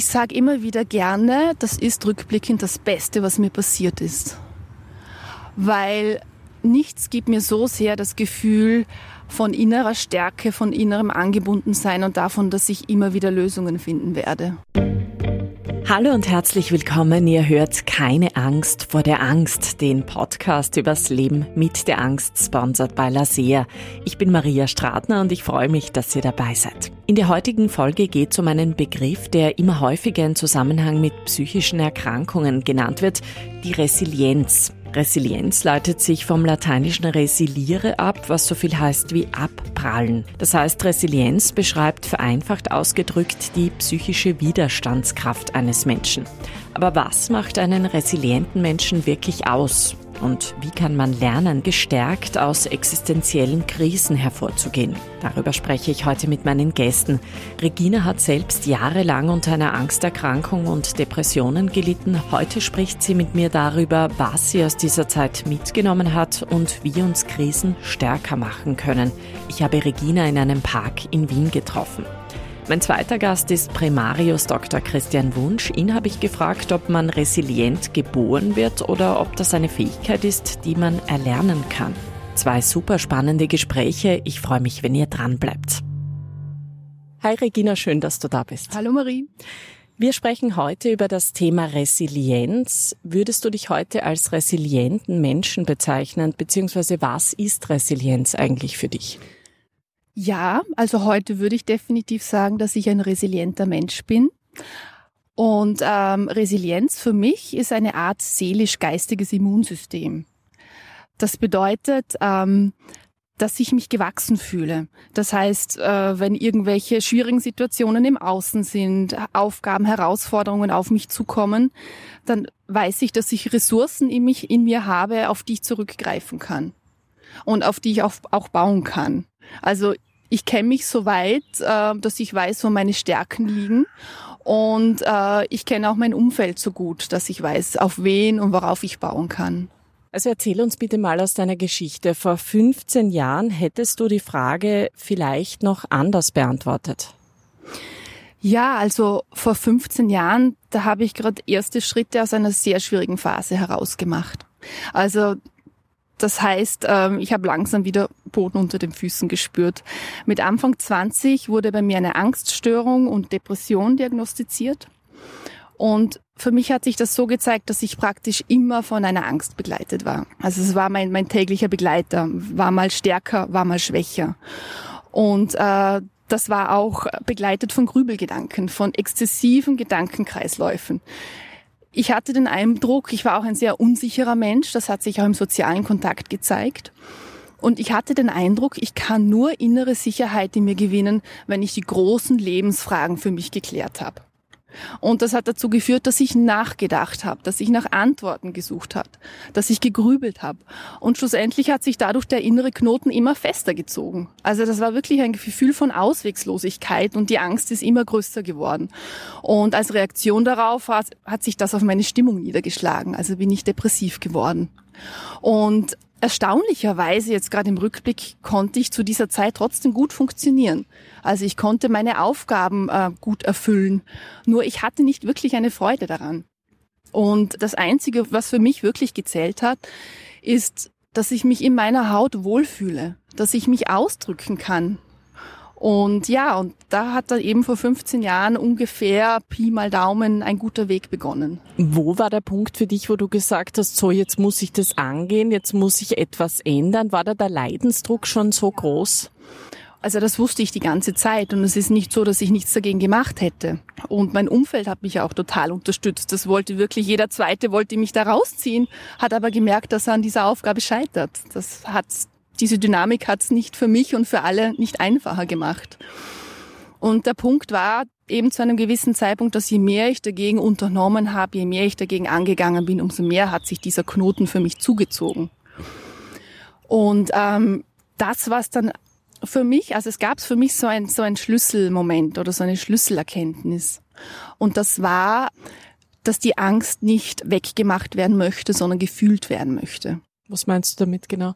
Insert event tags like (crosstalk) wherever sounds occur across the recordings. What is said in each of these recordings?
Ich sage immer wieder gerne, das ist rückblickend das Beste, was mir passiert ist. Weil nichts gibt mir so sehr das Gefühl von innerer Stärke, von innerem Angebundensein und davon, dass ich immer wieder Lösungen finden werde. Hallo und herzlich willkommen. Ihr hört keine Angst vor der Angst, den Podcast übers Leben mit der Angst, sponsert bei Lasea. Ich bin Maria Stratner und ich freue mich, dass ihr dabei seid. In der heutigen Folge geht es um einen Begriff, der immer häufiger in Zusammenhang mit psychischen Erkrankungen genannt wird, die Resilienz. Resilienz leitet sich vom lateinischen resiliere ab, was so viel heißt wie abprallen. Das heißt, Resilienz beschreibt vereinfacht ausgedrückt die psychische Widerstandskraft eines Menschen. Aber was macht einen resilienten Menschen wirklich aus? Und wie kann man lernen, gestärkt aus existenziellen Krisen hervorzugehen? Darüber spreche ich heute mit meinen Gästen. Regina hat selbst jahrelang unter einer Angsterkrankung und Depressionen gelitten. Heute spricht sie mit mir darüber, was sie aus dieser Zeit mitgenommen hat und wie uns Krisen stärker machen können. Ich habe Regina in einem Park in Wien getroffen. Mein zweiter Gast ist Primarius Dr. Christian Wunsch. Ihn habe ich gefragt, ob man resilient geboren wird oder ob das eine Fähigkeit ist, die man erlernen kann. Zwei super spannende Gespräche. Ich freue mich, wenn ihr dran bleibt. Hi Regina, schön, dass du da bist. Hallo Marie. Wir sprechen heute über das Thema Resilienz. Würdest du dich heute als resilienten Menschen bezeichnen, beziehungsweise was ist Resilienz eigentlich für dich? Ja, also heute würde ich definitiv sagen, dass ich ein resilienter Mensch bin. Und ähm, Resilienz für mich ist eine Art seelisch-geistiges Immunsystem. Das bedeutet, ähm, dass ich mich gewachsen fühle. Das heißt, äh, wenn irgendwelche schwierigen Situationen im Außen sind, Aufgaben, Herausforderungen auf mich zukommen, dann weiß ich, dass ich Ressourcen in, mich, in mir habe, auf die ich zurückgreifen kann und auf die ich auch, auch bauen kann. Also ich kenne mich so weit, äh, dass ich weiß, wo meine Stärken liegen. Und äh, ich kenne auch mein Umfeld so gut, dass ich weiß, auf wen und worauf ich bauen kann. Also erzähl uns bitte mal aus deiner Geschichte. Vor 15 Jahren hättest du die Frage vielleicht noch anders beantwortet. Ja, also vor 15 Jahren, da habe ich gerade erste Schritte aus einer sehr schwierigen Phase herausgemacht. Also das heißt, ähm, ich habe langsam wieder Boden unter den Füßen gespürt. Mit Anfang 20 wurde bei mir eine Angststörung und Depression diagnostiziert. Und für mich hat sich das so gezeigt, dass ich praktisch immer von einer Angst begleitet war. Also es war mein, mein täglicher Begleiter, war mal stärker, war mal schwächer. Und äh, das war auch begleitet von Grübelgedanken, von exzessiven Gedankenkreisläufen ich hatte den Eindruck, ich war auch ein sehr unsicherer Mensch, das hat sich auch im sozialen Kontakt gezeigt. Und ich hatte den Eindruck, ich kann nur innere Sicherheit in mir gewinnen, wenn ich die großen Lebensfragen für mich geklärt habe. Und das hat dazu geführt, dass ich nachgedacht habe, dass ich nach Antworten gesucht habe, dass ich gegrübelt habe. Und schlussendlich hat sich dadurch der innere Knoten immer fester gezogen. Also das war wirklich ein Gefühl von Auswegslosigkeit und die Angst ist immer größer geworden. Und als Reaktion darauf hat, hat sich das auf meine Stimmung niedergeschlagen. Also bin ich depressiv geworden. Und erstaunlicherweise jetzt gerade im Rückblick konnte ich zu dieser Zeit trotzdem gut funktionieren. Also ich konnte meine Aufgaben äh, gut erfüllen. Nur ich hatte nicht wirklich eine Freude daran. Und das Einzige, was für mich wirklich gezählt hat, ist, dass ich mich in meiner Haut wohlfühle, dass ich mich ausdrücken kann, und ja, und da hat dann eben vor 15 Jahren ungefähr Pi mal Daumen ein guter Weg begonnen. Wo war der Punkt für dich, wo du gesagt hast, so jetzt muss ich das angehen, jetzt muss ich etwas ändern? War da der Leidensdruck schon so groß? Also das wusste ich die ganze Zeit und es ist nicht so, dass ich nichts dagegen gemacht hätte. Und mein Umfeld hat mich auch total unterstützt. Das wollte wirklich, jeder Zweite wollte mich da rausziehen, hat aber gemerkt, dass er an dieser Aufgabe scheitert. Das hat diese Dynamik hat es nicht für mich und für alle nicht einfacher gemacht. Und der Punkt war eben zu einem gewissen Zeitpunkt, dass je mehr ich dagegen unternommen habe, je mehr ich dagegen angegangen bin, umso mehr hat sich dieser Knoten für mich zugezogen. Und ähm, das, was dann für mich, also es gab für mich so ein, so ein Schlüsselmoment oder so eine Schlüsselerkenntnis. Und das war, dass die Angst nicht weggemacht werden möchte, sondern gefühlt werden möchte. Was meinst du damit genau?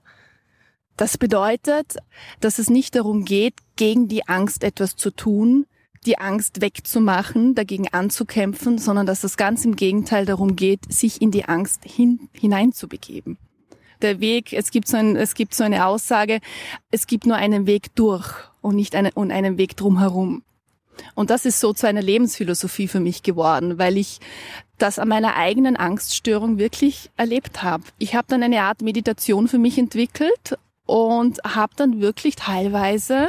Das bedeutet, dass es nicht darum geht, gegen die Angst etwas zu tun, die Angst wegzumachen, dagegen anzukämpfen, sondern dass es ganz im Gegenteil darum geht, sich in die Angst hin, hineinzubegeben. Der Weg, es gibt so, ein, es gibt so eine Aussage, es gibt nur einen Weg durch und nicht eine, und einen Weg drumherum. Und das ist so zu einer Lebensphilosophie für mich geworden, weil ich das an meiner eigenen Angststörung wirklich erlebt habe. Ich habe dann eine Art Meditation für mich entwickelt und habe dann wirklich teilweise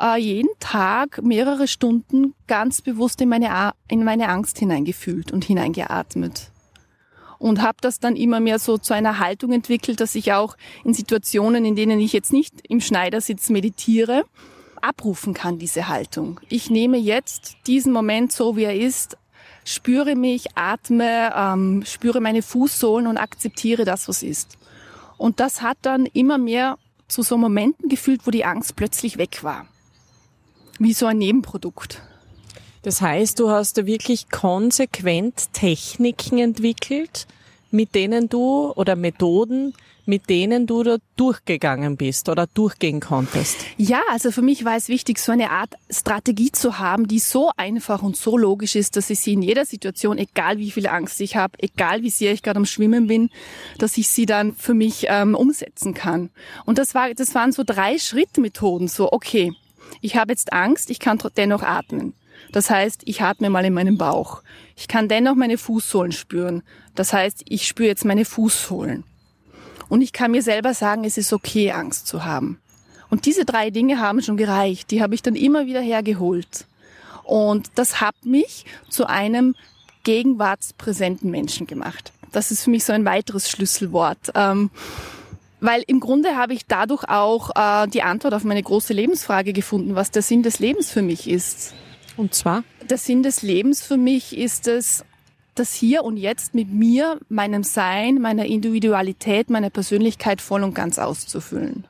äh, jeden Tag mehrere Stunden ganz bewusst in meine, in meine Angst hineingefühlt und hineingeatmet. Und habe das dann immer mehr so zu einer Haltung entwickelt, dass ich auch in Situationen, in denen ich jetzt nicht im Schneidersitz meditiere, abrufen kann, diese Haltung. Ich nehme jetzt diesen Moment so, wie er ist, spüre mich, atme, ähm, spüre meine Fußsohlen und akzeptiere das, was ist. Und das hat dann immer mehr zu so Momenten gefühlt, wo die Angst plötzlich weg war. Wie so ein Nebenprodukt. Das heißt, du hast da wirklich konsequent Techniken entwickelt, mit denen du oder Methoden, mit denen du da durchgegangen bist oder durchgehen konntest? Ja, also für mich war es wichtig, so eine Art Strategie zu haben, die so einfach und so logisch ist, dass ich sie in jeder Situation, egal wie viel Angst ich habe, egal wie sehr ich gerade am Schwimmen bin, dass ich sie dann für mich ähm, umsetzen kann. Und das war, das waren so drei Schrittmethoden. So, okay, ich habe jetzt Angst, ich kann dennoch atmen. Das heißt, ich atme mal in meinem Bauch. Ich kann dennoch meine Fußsohlen spüren. Das heißt, ich spüre jetzt meine Fußsohlen. Und ich kann mir selber sagen, es ist okay, Angst zu haben. Und diese drei Dinge haben schon gereicht. Die habe ich dann immer wieder hergeholt. Und das hat mich zu einem gegenwartspräsenten Menschen gemacht. Das ist für mich so ein weiteres Schlüsselwort. Ähm, weil im Grunde habe ich dadurch auch äh, die Antwort auf meine große Lebensfrage gefunden, was der Sinn des Lebens für mich ist. Und zwar? Der Sinn des Lebens für mich ist es, das Hier und Jetzt mit mir, meinem Sein, meiner Individualität, meiner Persönlichkeit voll und ganz auszufüllen.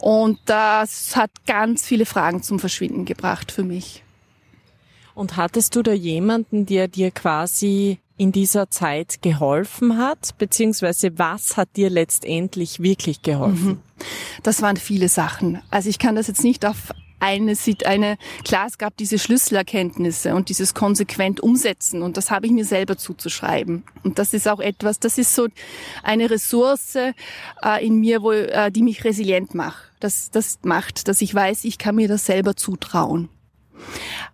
Und das hat ganz viele Fragen zum Verschwinden gebracht für mich. Und hattest du da jemanden, der dir quasi in dieser Zeit geholfen hat, beziehungsweise was hat dir letztendlich wirklich geholfen? Mhm. Das waren viele Sachen. Also ich kann das jetzt nicht auf eine eine, klar, es gab diese Schlüsselerkenntnisse und dieses konsequent umsetzen und das habe ich mir selber zuzuschreiben. Und das ist auch etwas, das ist so eine Ressource äh, in mir, wo, äh, die mich resilient macht. Das, das macht, dass ich weiß, ich kann mir das selber zutrauen.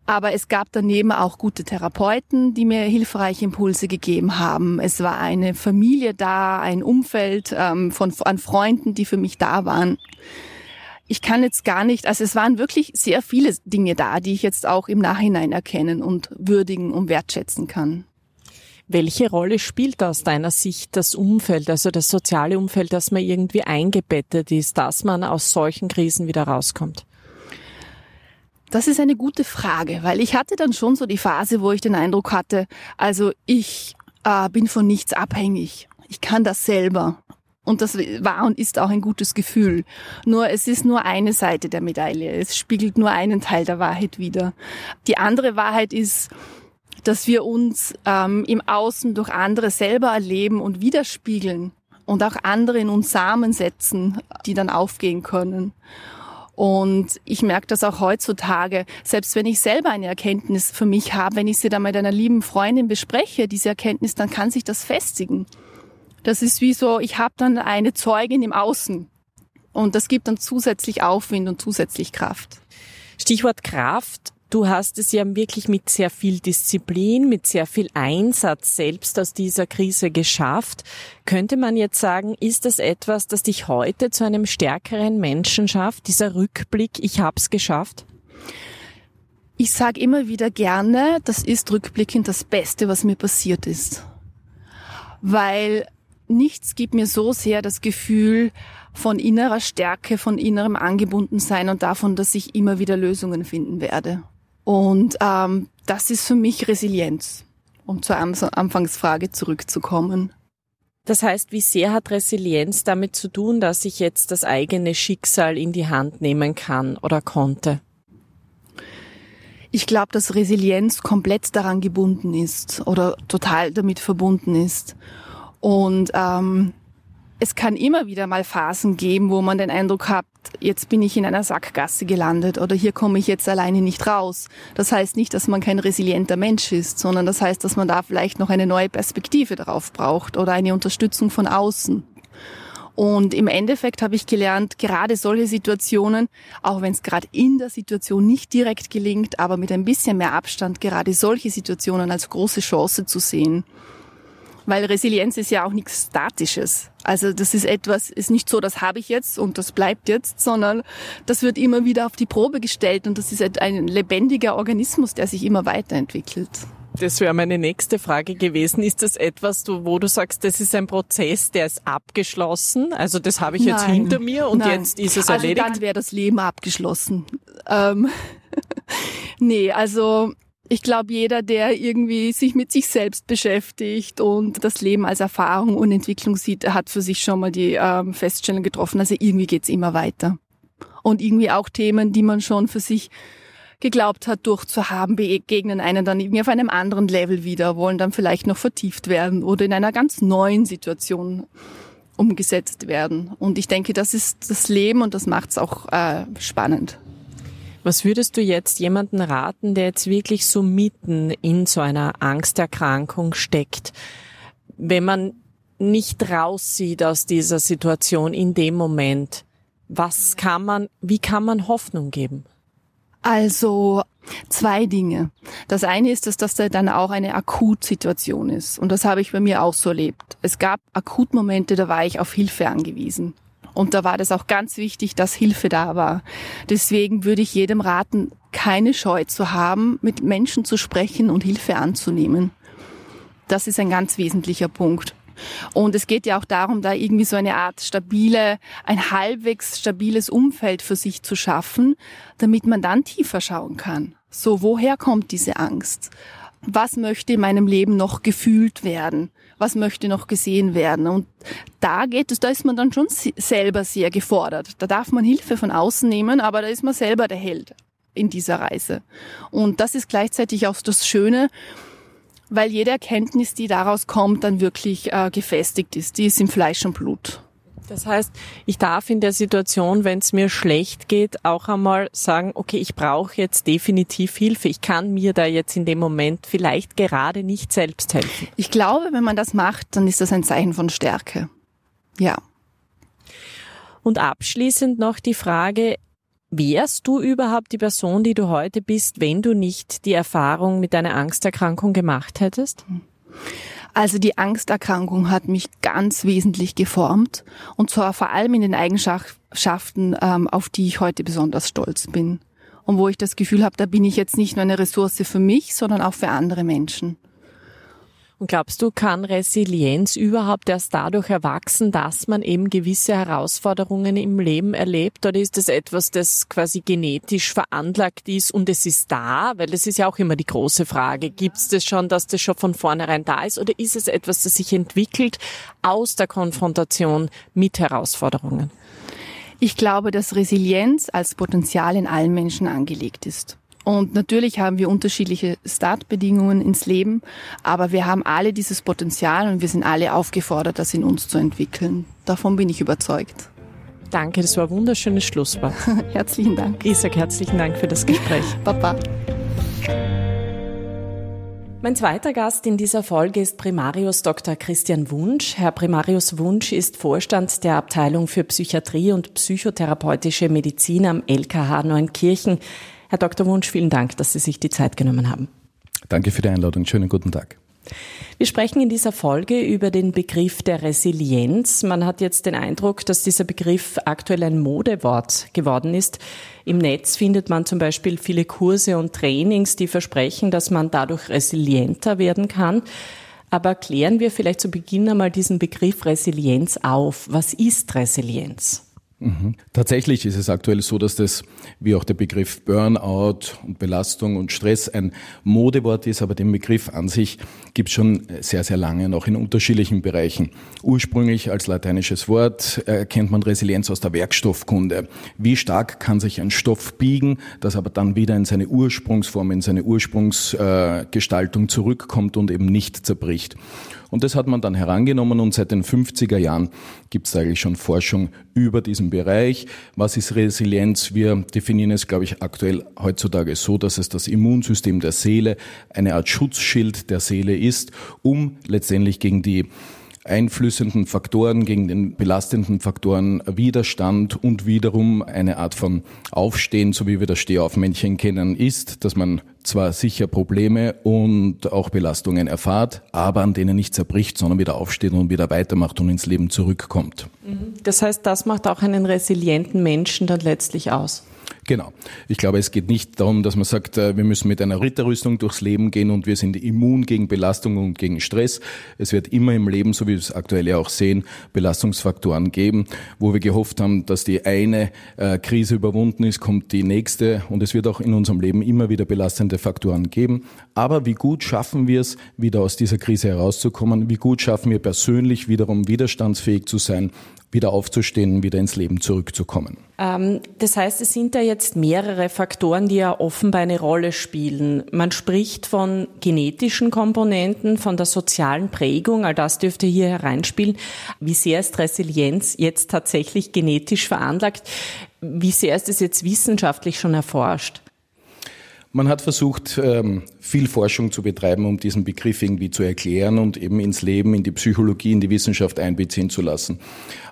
Aber es gab daneben auch gute Therapeuten, die mir hilfreiche Impulse gegeben haben. Es war eine Familie da, ein Umfeld ähm, von an Freunden, die für mich da waren ich kann jetzt gar nicht, also es waren wirklich sehr viele Dinge da, die ich jetzt auch im Nachhinein erkennen und würdigen und wertschätzen kann. Welche Rolle spielt aus deiner Sicht das Umfeld, also das soziale Umfeld, dass man irgendwie eingebettet ist, dass man aus solchen Krisen wieder rauskommt? Das ist eine gute Frage, weil ich hatte dann schon so die Phase, wo ich den Eindruck hatte, also ich äh, bin von nichts abhängig. Ich kann das selber. Und das war und ist auch ein gutes Gefühl. Nur es ist nur eine Seite der Medaille. Es spiegelt nur einen Teil der Wahrheit wider. Die andere Wahrheit ist, dass wir uns ähm, im Außen durch andere selber erleben und widerspiegeln und auch andere in uns Samen setzen, die dann aufgehen können. Und ich merke das auch heutzutage, selbst wenn ich selber eine Erkenntnis für mich habe, wenn ich sie dann mit einer lieben Freundin bespreche, diese Erkenntnis, dann kann sich das festigen. Das ist wie so, ich habe dann eine Zeugin im Außen und das gibt dann zusätzlich Aufwind und zusätzlich Kraft. Stichwort Kraft. Du hast es ja wirklich mit sehr viel Disziplin, mit sehr viel Einsatz selbst aus dieser Krise geschafft. Könnte man jetzt sagen, ist das etwas, das dich heute zu einem stärkeren Menschen schafft, dieser Rückblick, ich hab's geschafft? Ich sage immer wieder gerne, das ist rückblickend das Beste, was mir passiert ist. Weil nichts gibt mir so sehr das Gefühl von innerer Stärke, von innerem Angebundensein und davon, dass ich immer wieder Lösungen finden werde. Und ähm, das ist für mich Resilienz, um zur Anfangsfrage zurückzukommen. Das heißt, wie sehr hat Resilienz damit zu tun, dass ich jetzt das eigene Schicksal in die Hand nehmen kann oder konnte? Ich glaube, dass Resilienz komplett daran gebunden ist oder total damit verbunden ist. Und ähm, es kann immer wieder mal Phasen geben, wo man den Eindruck hat, jetzt bin ich in einer Sackgasse gelandet oder hier komme ich jetzt alleine nicht raus. Das heißt nicht, dass man kein resilienter Mensch ist, sondern das heißt, dass man da vielleicht noch eine neue Perspektive darauf braucht oder eine Unterstützung von außen. Und im Endeffekt habe ich gelernt, gerade solche Situationen, auch wenn es gerade in der Situation nicht direkt gelingt, aber mit ein bisschen mehr Abstand, gerade solche Situationen als große Chance zu sehen. Weil Resilienz ist ja auch nichts Statisches. Also das ist etwas, ist nicht so, das habe ich jetzt und das bleibt jetzt, sondern das wird immer wieder auf die Probe gestellt und das ist ein lebendiger Organismus, der sich immer weiterentwickelt. Das wäre meine nächste Frage gewesen. Ist das etwas, wo du sagst, das ist ein Prozess, der ist abgeschlossen? Also das habe ich jetzt nein, hinter mir und nein. jetzt ist es also erledigt? Dann wäre das Leben abgeschlossen. Ähm, (laughs) nee, also ich glaube, jeder, der irgendwie sich mit sich selbst beschäftigt und das Leben als Erfahrung und Entwicklung sieht, hat für sich schon mal die ähm, Feststellung getroffen, also irgendwie geht's immer weiter. Und irgendwie auch Themen, die man schon für sich geglaubt hat, durchzuhaben, begegnen einen dann irgendwie auf einem anderen Level wieder, wollen dann vielleicht noch vertieft werden oder in einer ganz neuen Situation umgesetzt werden. Und ich denke, das ist das Leben und das macht's auch äh, spannend. Was würdest du jetzt jemanden raten, der jetzt wirklich so mitten in so einer Angsterkrankung steckt, wenn man nicht raussieht aus dieser Situation in dem Moment? Was kann man, wie kann man Hoffnung geben? Also zwei Dinge. Das eine ist, dass das dann auch eine Akutsituation ist. Und das habe ich bei mir auch so erlebt. Es gab Akutmomente, da war ich auf Hilfe angewiesen. Und da war das auch ganz wichtig, dass Hilfe da war. Deswegen würde ich jedem raten, keine Scheu zu haben, mit Menschen zu sprechen und Hilfe anzunehmen. Das ist ein ganz wesentlicher Punkt. Und es geht ja auch darum, da irgendwie so eine Art stabile, ein halbwegs stabiles Umfeld für sich zu schaffen, damit man dann tiefer schauen kann. So, woher kommt diese Angst? Was möchte in meinem Leben noch gefühlt werden? Was möchte noch gesehen werden. Und da geht es, da ist man dann schon selber sehr gefordert. Da darf man Hilfe von außen nehmen, aber da ist man selber der Held in dieser Reise. Und das ist gleichzeitig auch das Schöne, weil jede Erkenntnis, die daraus kommt, dann wirklich äh, gefestigt ist. Die ist im Fleisch und Blut. Das heißt, ich darf in der Situation, wenn es mir schlecht geht, auch einmal sagen, okay, ich brauche jetzt definitiv Hilfe. Ich kann mir da jetzt in dem Moment vielleicht gerade nicht selbst helfen. Ich glaube, wenn man das macht, dann ist das ein Zeichen von Stärke. Ja. Und abschließend noch die Frage, wärst du überhaupt die Person, die du heute bist, wenn du nicht die Erfahrung mit deiner Angsterkrankung gemacht hättest? Also die Angsterkrankung hat mich ganz wesentlich geformt und zwar vor allem in den Eigenschaften, ähm, auf die ich heute besonders stolz bin und wo ich das Gefühl habe, da bin ich jetzt nicht nur eine Ressource für mich, sondern auch für andere Menschen. Und glaubst du, kann Resilienz überhaupt erst dadurch erwachsen, dass man eben gewisse Herausforderungen im Leben erlebt? Oder ist es etwas, das quasi genetisch veranlagt ist und es ist da? Weil das ist ja auch immer die große Frage. Gibt es das schon, dass das schon von vornherein da ist? Oder ist es etwas, das sich entwickelt aus der Konfrontation mit Herausforderungen? Ich glaube, dass Resilienz als Potenzial in allen Menschen angelegt ist. Und natürlich haben wir unterschiedliche Startbedingungen ins Leben, aber wir haben alle dieses Potenzial und wir sind alle aufgefordert, das in uns zu entwickeln. Davon bin ich überzeugt. Danke, das war ein wunderschönes Schlusswort. (laughs) herzlichen Dank. Ich sage herzlichen Dank für das Gespräch. (laughs) Papa. Mein zweiter Gast in dieser Folge ist Primarius Dr. Christian Wunsch. Herr Primarius Wunsch ist Vorstand der Abteilung für Psychiatrie und psychotherapeutische Medizin am LKH Neunkirchen. Herr Dr. Wunsch, vielen Dank, dass Sie sich die Zeit genommen haben. Danke für die Einladung. Schönen guten Tag. Wir sprechen in dieser Folge über den Begriff der Resilienz. Man hat jetzt den Eindruck, dass dieser Begriff aktuell ein Modewort geworden ist. Im Netz findet man zum Beispiel viele Kurse und Trainings, die versprechen, dass man dadurch resilienter werden kann. Aber klären wir vielleicht zu Beginn einmal diesen Begriff Resilienz auf. Was ist Resilienz? Mhm. Tatsächlich ist es aktuell so, dass das, wie auch der Begriff Burnout und Belastung und Stress ein Modewort ist, aber den Begriff an sich gibt es schon sehr, sehr lange, noch in unterschiedlichen Bereichen. Ursprünglich als lateinisches Wort erkennt man Resilienz aus der Werkstoffkunde. Wie stark kann sich ein Stoff biegen, das aber dann wieder in seine Ursprungsform, in seine Ursprungsgestaltung zurückkommt und eben nicht zerbricht. Und das hat man dann herangenommen und seit den 50er Jahren gibt es eigentlich schon Forschung über diesen Bereich. Was ist Resilienz? Wir definieren es, glaube ich, aktuell heutzutage so, dass es das Immunsystem der Seele, eine Art Schutzschild der Seele ist, um letztendlich gegen die einflüssenden Faktoren, gegen den belastenden Faktoren Widerstand und wiederum eine Art von Aufstehen, so wie wir das Stehaufmännchen kennen, ist, dass man zwar sicher Probleme und auch Belastungen erfahrt, aber an denen nicht zerbricht, sondern wieder aufsteht und wieder weitermacht und ins Leben zurückkommt. Mhm. Das heißt, das macht auch einen resilienten Menschen dann letztlich aus. Genau. Ich glaube, es geht nicht darum, dass man sagt, äh, wir müssen mit einer Ritterrüstung durchs Leben gehen und wir sind immun gegen Belastung und gegen Stress. Es wird immer im Leben, so wie wir es aktuell ja auch sehen, Belastungsfaktoren geben, wo wir gehofft haben, dass die eine äh, Krise überwunden ist, kommt die nächste und es wird auch in unserem Leben immer wieder belastende Faktoren geben. Aber wie gut schaffen wir es, wieder aus dieser Krise herauszukommen? Wie gut schaffen wir persönlich wiederum widerstandsfähig zu sein? wieder aufzustehen, wieder ins Leben zurückzukommen. Ähm, das heißt, es sind da jetzt mehrere Faktoren, die ja offenbar eine Rolle spielen. Man spricht von genetischen Komponenten, von der sozialen Prägung, all das dürfte hier hereinspielen. Wie sehr ist Resilienz jetzt tatsächlich genetisch veranlagt? Wie sehr ist es jetzt wissenschaftlich schon erforscht? Man hat versucht, ähm, viel Forschung zu betreiben, um diesen Begriff irgendwie zu erklären und eben ins Leben, in die Psychologie, in die Wissenschaft einbeziehen zu lassen.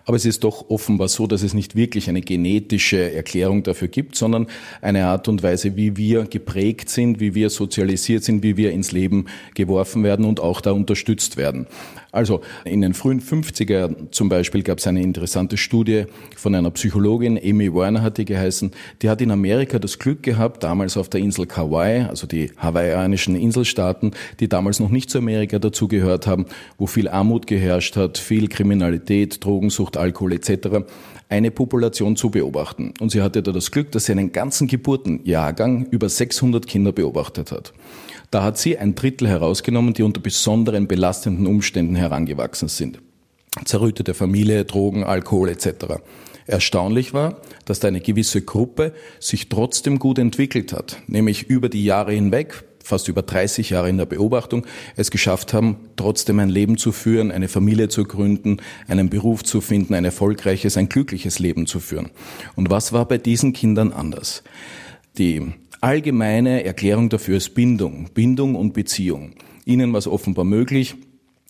Aber es ist doch offenbar so, dass es nicht wirklich eine genetische Erklärung dafür gibt, sondern eine Art und Weise, wie wir geprägt sind, wie wir sozialisiert sind, wie wir ins Leben geworfen werden und auch da unterstützt werden. Also in den frühen 50er zum Beispiel gab es eine interessante Studie von einer Psychologin, Amy Warner hat die geheißen, die hat in Amerika das Glück gehabt, damals auf der Insel Kauai, also die hawaiianischen Inselstaaten, die damals noch nicht zu Amerika dazugehört haben, wo viel Armut geherrscht hat, viel Kriminalität, Drogensucht, Alkohol etc., eine Population zu beobachten. Und sie hatte da das Glück, dass sie einen ganzen Geburtenjahrgang über 600 Kinder beobachtet hat. Da hat sie ein Drittel herausgenommen, die unter besonderen belastenden Umständen herangewachsen sind. Zerrüttete Familie, Drogen, Alkohol etc. Erstaunlich war, dass da eine gewisse Gruppe sich trotzdem gut entwickelt hat, nämlich über die Jahre hinweg, fast über 30 Jahre in der Beobachtung, es geschafft haben, trotzdem ein Leben zu führen, eine Familie zu gründen, einen Beruf zu finden, ein erfolgreiches, ein glückliches Leben zu führen. Und was war bei diesen Kindern anders? Die allgemeine Erklärung dafür ist Bindung, Bindung und Beziehung. Ihnen war es offenbar möglich,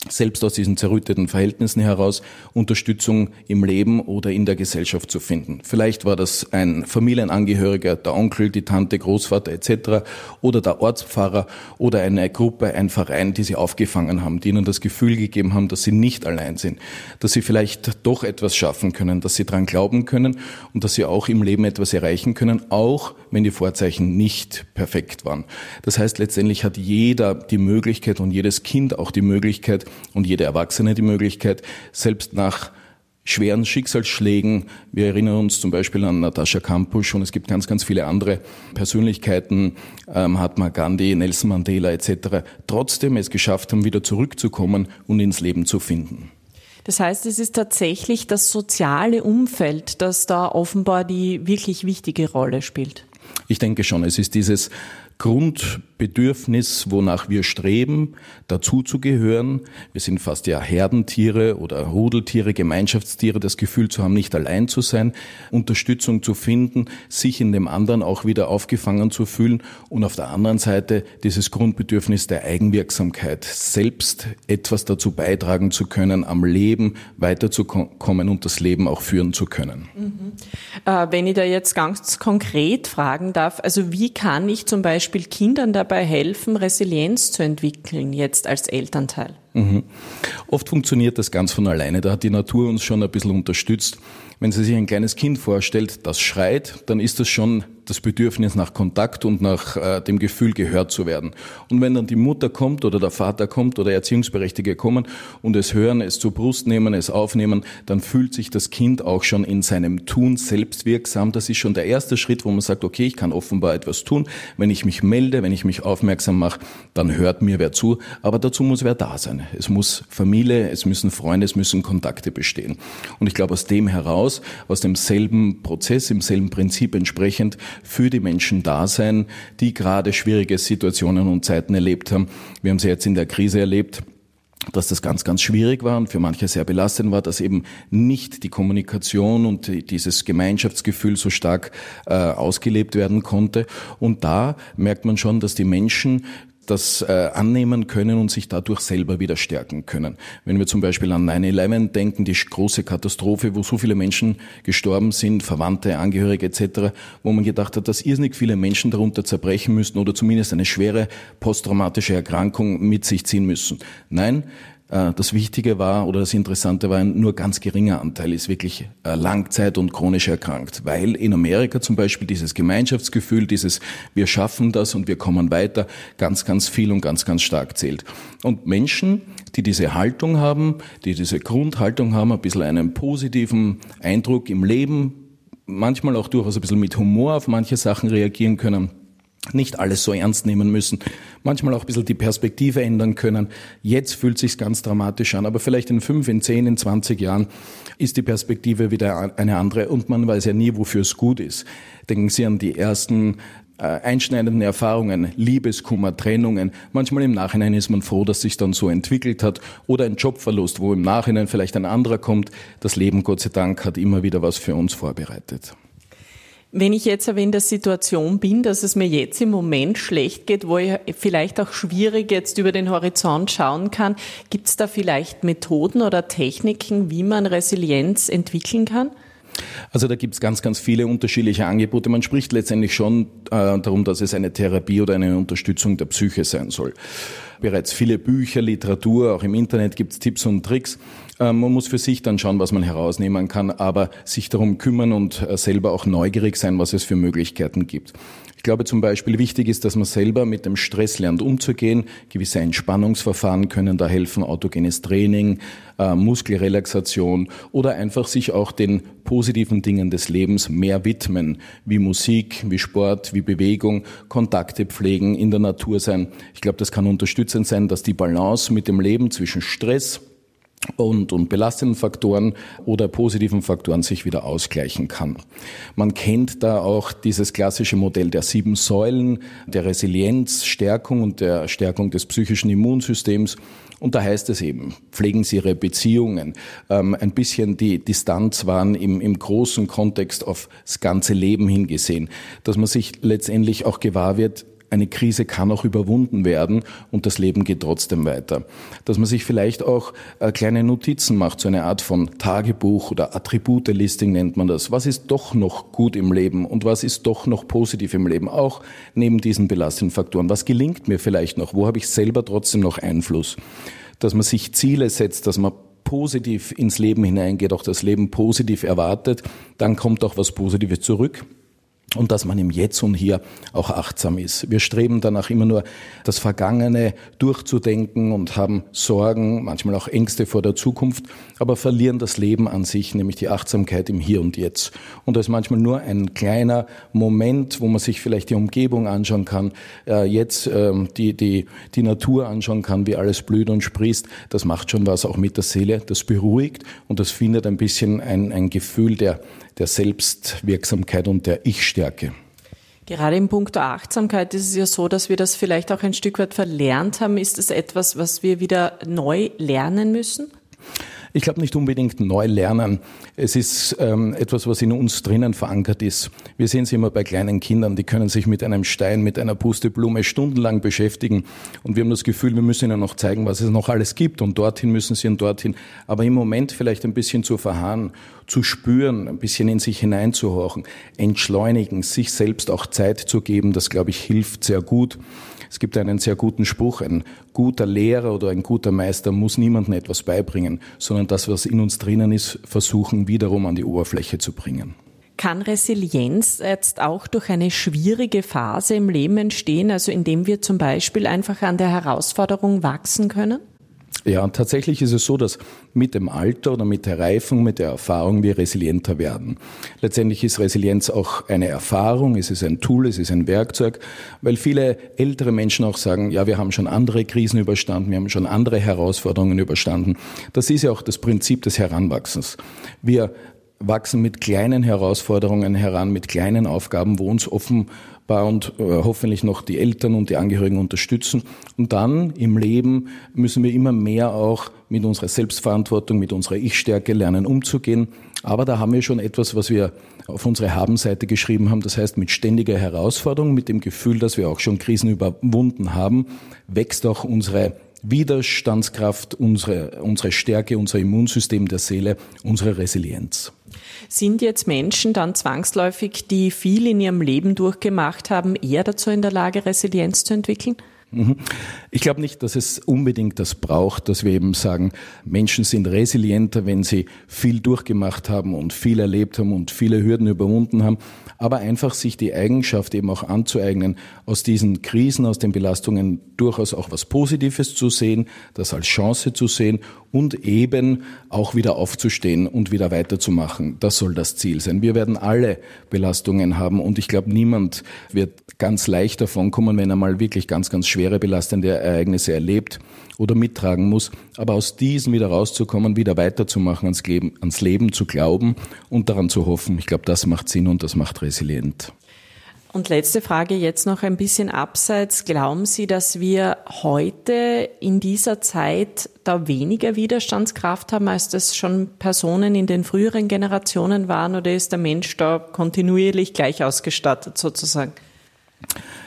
selbst aus diesen zerrütteten Verhältnissen heraus Unterstützung im Leben oder in der Gesellschaft zu finden. Vielleicht war das ein Familienangehöriger, der Onkel, die Tante, Großvater etc. oder der Ortspfarrer oder eine Gruppe, ein Verein, die sie aufgefangen haben, die ihnen das Gefühl gegeben haben, dass sie nicht allein sind, dass sie vielleicht doch etwas schaffen können, dass sie daran glauben können und dass sie auch im Leben etwas erreichen können, auch wenn die Vorzeichen nicht perfekt waren. Das heißt, letztendlich hat jeder die Möglichkeit und jedes Kind auch die Möglichkeit, und jeder Erwachsene die Möglichkeit, selbst nach schweren Schicksalsschlägen. Wir erinnern uns zum Beispiel an Natascha Kampusch und es gibt ganz, ganz viele andere Persönlichkeiten, ähm, Mahatma Gandhi, Nelson Mandela etc., trotzdem es geschafft haben, wieder zurückzukommen und ins Leben zu finden. Das heißt, es ist tatsächlich das soziale Umfeld, das da offenbar die wirklich wichtige Rolle spielt. Ich denke schon, es ist dieses Grundbedürfnis, wonach wir streben, dazuzugehören. Wir sind fast ja Herdentiere oder Rudeltiere, Gemeinschaftstiere, das Gefühl zu haben, nicht allein zu sein, Unterstützung zu finden, sich in dem anderen auch wieder aufgefangen zu fühlen und auf der anderen Seite dieses Grundbedürfnis der Eigenwirksamkeit, selbst etwas dazu beitragen zu können, am Leben weiterzukommen und das Leben auch führen zu können. Mhm. Äh, wenn ich da jetzt ganz konkret fragen darf, also wie kann ich zum Beispiel Kindern dabei helfen, Resilienz zu entwickeln, jetzt als Elternteil? Mhm. Oft funktioniert das ganz von alleine. Da hat die Natur uns schon ein bisschen unterstützt. Wenn Sie sich ein kleines Kind vorstellt, das schreit, dann ist das schon das Bedürfnis nach Kontakt und nach äh, dem Gefühl, gehört zu werden. Und wenn dann die Mutter kommt oder der Vater kommt oder Erziehungsberechtigte kommen und es hören, es zur Brust nehmen, es aufnehmen, dann fühlt sich das Kind auch schon in seinem Tun selbstwirksam. Das ist schon der erste Schritt, wo man sagt, okay, ich kann offenbar etwas tun. Wenn ich mich melde, wenn ich mich aufmerksam mache, dann hört mir wer zu. Aber dazu muss wer da sein. Es muss Familie, es müssen Freunde, es müssen Kontakte bestehen. Und ich glaube, aus dem heraus, aus demselben Prozess, im selben Prinzip entsprechend, für die Menschen da sein, die gerade schwierige Situationen und Zeiten erlebt haben. Wir haben sie jetzt in der Krise erlebt dass das ganz, ganz schwierig war und für manche sehr belastend war, dass eben nicht die Kommunikation und dieses Gemeinschaftsgefühl so stark äh, ausgelebt werden konnte. Und da merkt man schon, dass die Menschen das äh, annehmen können und sich dadurch selber wieder stärken können. Wenn wir zum Beispiel an 9-11 denken, die große Katastrophe, wo so viele Menschen gestorben sind, Verwandte, Angehörige etc., wo man gedacht hat, dass irrsinnig viele Menschen darunter zerbrechen müssen oder zumindest eine schwere posttraumatische Erkrankung mit sich ziehen müssen. Nein, das Wichtige war oder das Interessante war, nur ganz geringer Anteil ist wirklich äh, Langzeit- und chronisch erkrankt, weil in Amerika zum Beispiel dieses Gemeinschaftsgefühl, dieses wir schaffen das und wir kommen weiter, ganz, ganz viel und ganz, ganz stark zählt. Und Menschen, die diese Haltung haben, die diese Grundhaltung haben, ein bisschen einen positiven Eindruck im Leben, manchmal auch durchaus ein bisschen mit Humor auf manche Sachen reagieren können, nicht alles so ernst nehmen müssen, manchmal auch ein bisschen die Perspektive ändern können. Jetzt fühlt sich's ganz dramatisch an, aber vielleicht in fünf, in zehn, in zwanzig Jahren ist die Perspektive wieder eine andere und man weiß ja nie, wofür es gut ist. Denken Sie an die ersten äh, einschneidenden Erfahrungen, Liebeskummer, Trennungen. Manchmal im Nachhinein ist man froh, dass sich dann so entwickelt hat oder ein Jobverlust, wo im Nachhinein vielleicht ein anderer kommt. Das Leben, Gott sei Dank, hat immer wieder was für uns vorbereitet. Wenn ich jetzt aber in der Situation bin, dass es mir jetzt im Moment schlecht geht, wo ich vielleicht auch schwierig jetzt über den Horizont schauen kann, gibt es da vielleicht Methoden oder Techniken, wie man Resilienz entwickeln kann? Also da gibt es ganz, ganz viele unterschiedliche Angebote. Man spricht letztendlich schon äh, darum, dass es eine Therapie oder eine Unterstützung der Psyche sein soll. Bereits viele Bücher, Literatur, auch im Internet gibt es Tipps und Tricks. Ähm, man muss für sich dann schauen, was man herausnehmen kann, aber sich darum kümmern und äh, selber auch neugierig sein, was es für Möglichkeiten gibt. Ich glaube zum Beispiel wichtig ist, dass man selber mit dem Stress lernt umzugehen. Gewisse Entspannungsverfahren können da helfen, autogenes Training, äh, Muskelrelaxation oder einfach sich auch den positiven Dingen des Lebens mehr widmen, wie Musik, wie Sport, wie Bewegung, Kontakte pflegen, in der Natur sein. Ich glaube, das kann unterstützend sein, dass die Balance mit dem Leben zwischen Stress, und, und belastenden Faktoren oder positiven Faktoren sich wieder ausgleichen kann. Man kennt da auch dieses klassische Modell der sieben Säulen, der Resilienz, Stärkung und der Stärkung des psychischen Immunsystems. Und da heißt es eben, pflegen Sie Ihre Beziehungen, ähm, ein bisschen die Distanz wahren im, im großen Kontext aufs ganze Leben hingesehen, dass man sich letztendlich auch gewahr wird, eine Krise kann auch überwunden werden und das Leben geht trotzdem weiter. Dass man sich vielleicht auch äh, kleine Notizen macht, so eine Art von Tagebuch oder Attribute-Listing nennt man das. Was ist doch noch gut im Leben und was ist doch noch positiv im Leben, auch neben diesen belastenden Faktoren. Was gelingt mir vielleicht noch? Wo habe ich selber trotzdem noch Einfluss? Dass man sich Ziele setzt, dass man positiv ins Leben hineingeht, auch das Leben positiv erwartet, dann kommt auch was Positives zurück und dass man im Jetzt und Hier auch achtsam ist. Wir streben danach immer nur, das Vergangene durchzudenken und haben Sorgen, manchmal auch Ängste vor der Zukunft, aber verlieren das Leben an sich, nämlich die Achtsamkeit im Hier und Jetzt. Und das ist manchmal nur ein kleiner Moment, wo man sich vielleicht die Umgebung anschauen kann, äh, jetzt ähm, die, die, die Natur anschauen kann, wie alles blüht und sprießt. Das macht schon was auch mit der Seele, das beruhigt und das findet ein bisschen ein, ein Gefühl der der Selbstwirksamkeit und der Ich-Stärke. Gerade im Punkt der Achtsamkeit ist es ja so, dass wir das vielleicht auch ein Stück weit verlernt haben. Ist es etwas, was wir wieder neu lernen müssen? Ich glaube nicht unbedingt neu lernen. Es ist ähm, etwas, was in uns drinnen verankert ist. Wir sehen es immer bei kleinen Kindern, die können sich mit einem Stein, mit einer Pusteblume stundenlang beschäftigen und wir haben das Gefühl, wir müssen ihnen noch zeigen, was es noch alles gibt und dorthin müssen sie und dorthin. Aber im Moment vielleicht ein bisschen zu verharren, zu spüren, ein bisschen in sich hineinzuhorchen, entschleunigen, sich selbst auch Zeit zu geben, das glaube ich hilft sehr gut. Es gibt einen sehr guten Spruch, ein guter Lehrer oder ein guter Meister muss niemandem etwas beibringen, sondern das, was in uns drinnen ist, versuchen wiederum an die Oberfläche zu bringen. Kann Resilienz jetzt auch durch eine schwierige Phase im Leben entstehen, also indem wir zum Beispiel einfach an der Herausforderung wachsen können? Ja, tatsächlich ist es so, dass mit dem Alter oder mit der Reifung, mit der Erfahrung wir resilienter werden. Letztendlich ist Resilienz auch eine Erfahrung, es ist ein Tool, es ist ein Werkzeug, weil viele ältere Menschen auch sagen, ja, wir haben schon andere Krisen überstanden, wir haben schon andere Herausforderungen überstanden. Das ist ja auch das Prinzip des Heranwachsens. Wir wachsen mit kleinen Herausforderungen heran, mit kleinen Aufgaben, wo uns offen und äh, hoffentlich noch die Eltern und die Angehörigen unterstützen. Und dann im Leben müssen wir immer mehr auch mit unserer Selbstverantwortung, mit unserer Ich-Stärke lernen umzugehen. Aber da haben wir schon etwas, was wir auf unsere Habenseite geschrieben haben. Das heißt, mit ständiger Herausforderung, mit dem Gefühl, dass wir auch schon Krisen überwunden haben, wächst auch unsere Widerstandskraft, unsere, unsere Stärke, unser Immunsystem der Seele, unsere Resilienz. Sind jetzt Menschen dann zwangsläufig, die viel in ihrem Leben durchgemacht haben, eher dazu in der Lage, Resilienz zu entwickeln? Mhm. Ich glaube nicht, dass es unbedingt das braucht, dass wir eben sagen, Menschen sind resilienter, wenn sie viel durchgemacht haben und viel erlebt haben und viele Hürden überwunden haben, aber einfach sich die Eigenschaft eben auch anzueignen, aus diesen Krisen, aus den Belastungen durchaus auch was Positives zu sehen, das als Chance zu sehen und eben auch wieder aufzustehen und wieder weiterzumachen. Das soll das Ziel sein. Wir werden alle Belastungen haben und ich glaube, niemand wird ganz leicht davon kommen, wenn er mal wirklich ganz, ganz schwere belastende Ereignisse erlebt oder mittragen muss. Aber aus diesen wieder rauszukommen, wieder weiterzumachen, ans Leben, ans Leben zu glauben und daran zu hoffen, ich glaube, das macht Sinn und das macht resilient. Und letzte Frage jetzt noch ein bisschen abseits. Glauben Sie, dass wir heute in dieser Zeit da weniger Widerstandskraft haben, als das schon Personen in den früheren Generationen waren? Oder ist der Mensch da kontinuierlich gleich ausgestattet sozusagen?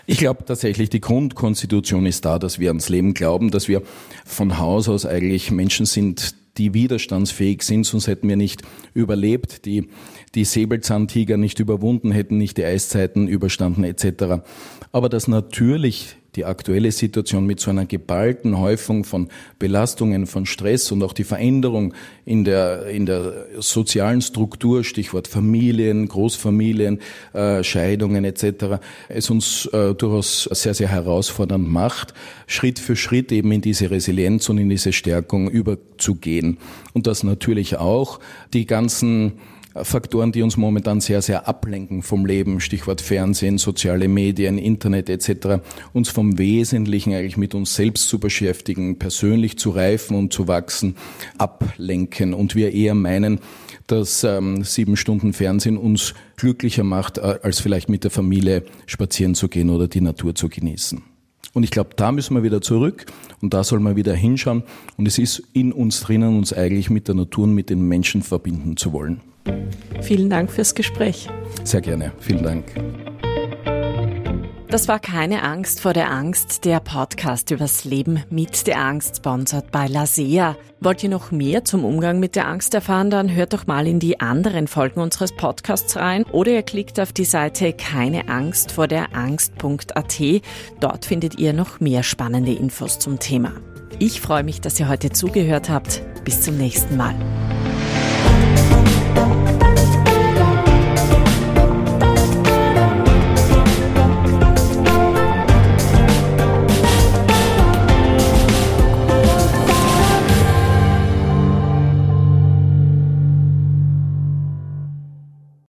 Ich glaube tatsächlich, die Grundkonstitution ist da, dass wir ans Leben glauben, dass wir von Haus aus eigentlich Menschen sind, die widerstandsfähig sind, sonst hätten wir nicht überlebt, die die Säbelzahntiger nicht überwunden hätten, nicht die Eiszeiten überstanden etc. Aber dass natürlich die aktuelle Situation mit so einer geballten Häufung von Belastungen, von Stress und auch die Veränderung in der, in der sozialen Struktur, Stichwort Familien, Großfamilien, äh, Scheidungen etc., es uns äh, durchaus sehr, sehr herausfordernd macht, Schritt für Schritt eben in diese Resilienz und in diese Stärkung überzugehen. Und dass natürlich auch die ganzen Faktoren, die uns momentan sehr, sehr ablenken vom Leben, Stichwort Fernsehen, soziale Medien, Internet etc., uns vom Wesentlichen eigentlich mit uns selbst zu beschäftigen, persönlich zu reifen und zu wachsen, ablenken und wir eher meinen, dass ähm, sieben Stunden Fernsehen uns glücklicher macht, äh, als vielleicht mit der Familie spazieren zu gehen oder die Natur zu genießen. Und ich glaube, da müssen wir wieder zurück und da soll man wieder hinschauen. Und es ist in uns drinnen, uns eigentlich mit der Natur und mit den Menschen verbinden zu wollen. Vielen Dank fürs Gespräch. Sehr gerne. Vielen Dank. Das war keine Angst vor der Angst, der Podcast übers Leben mit der Angst, sponsert bei Lasea. Wollt ihr noch mehr zum Umgang mit der Angst erfahren, dann hört doch mal in die anderen Folgen unseres Podcasts rein oder ihr klickt auf die Seite keine Angst vor der Angst.at. Dort findet ihr noch mehr spannende Infos zum Thema. Ich freue mich, dass ihr heute zugehört habt. Bis zum nächsten Mal.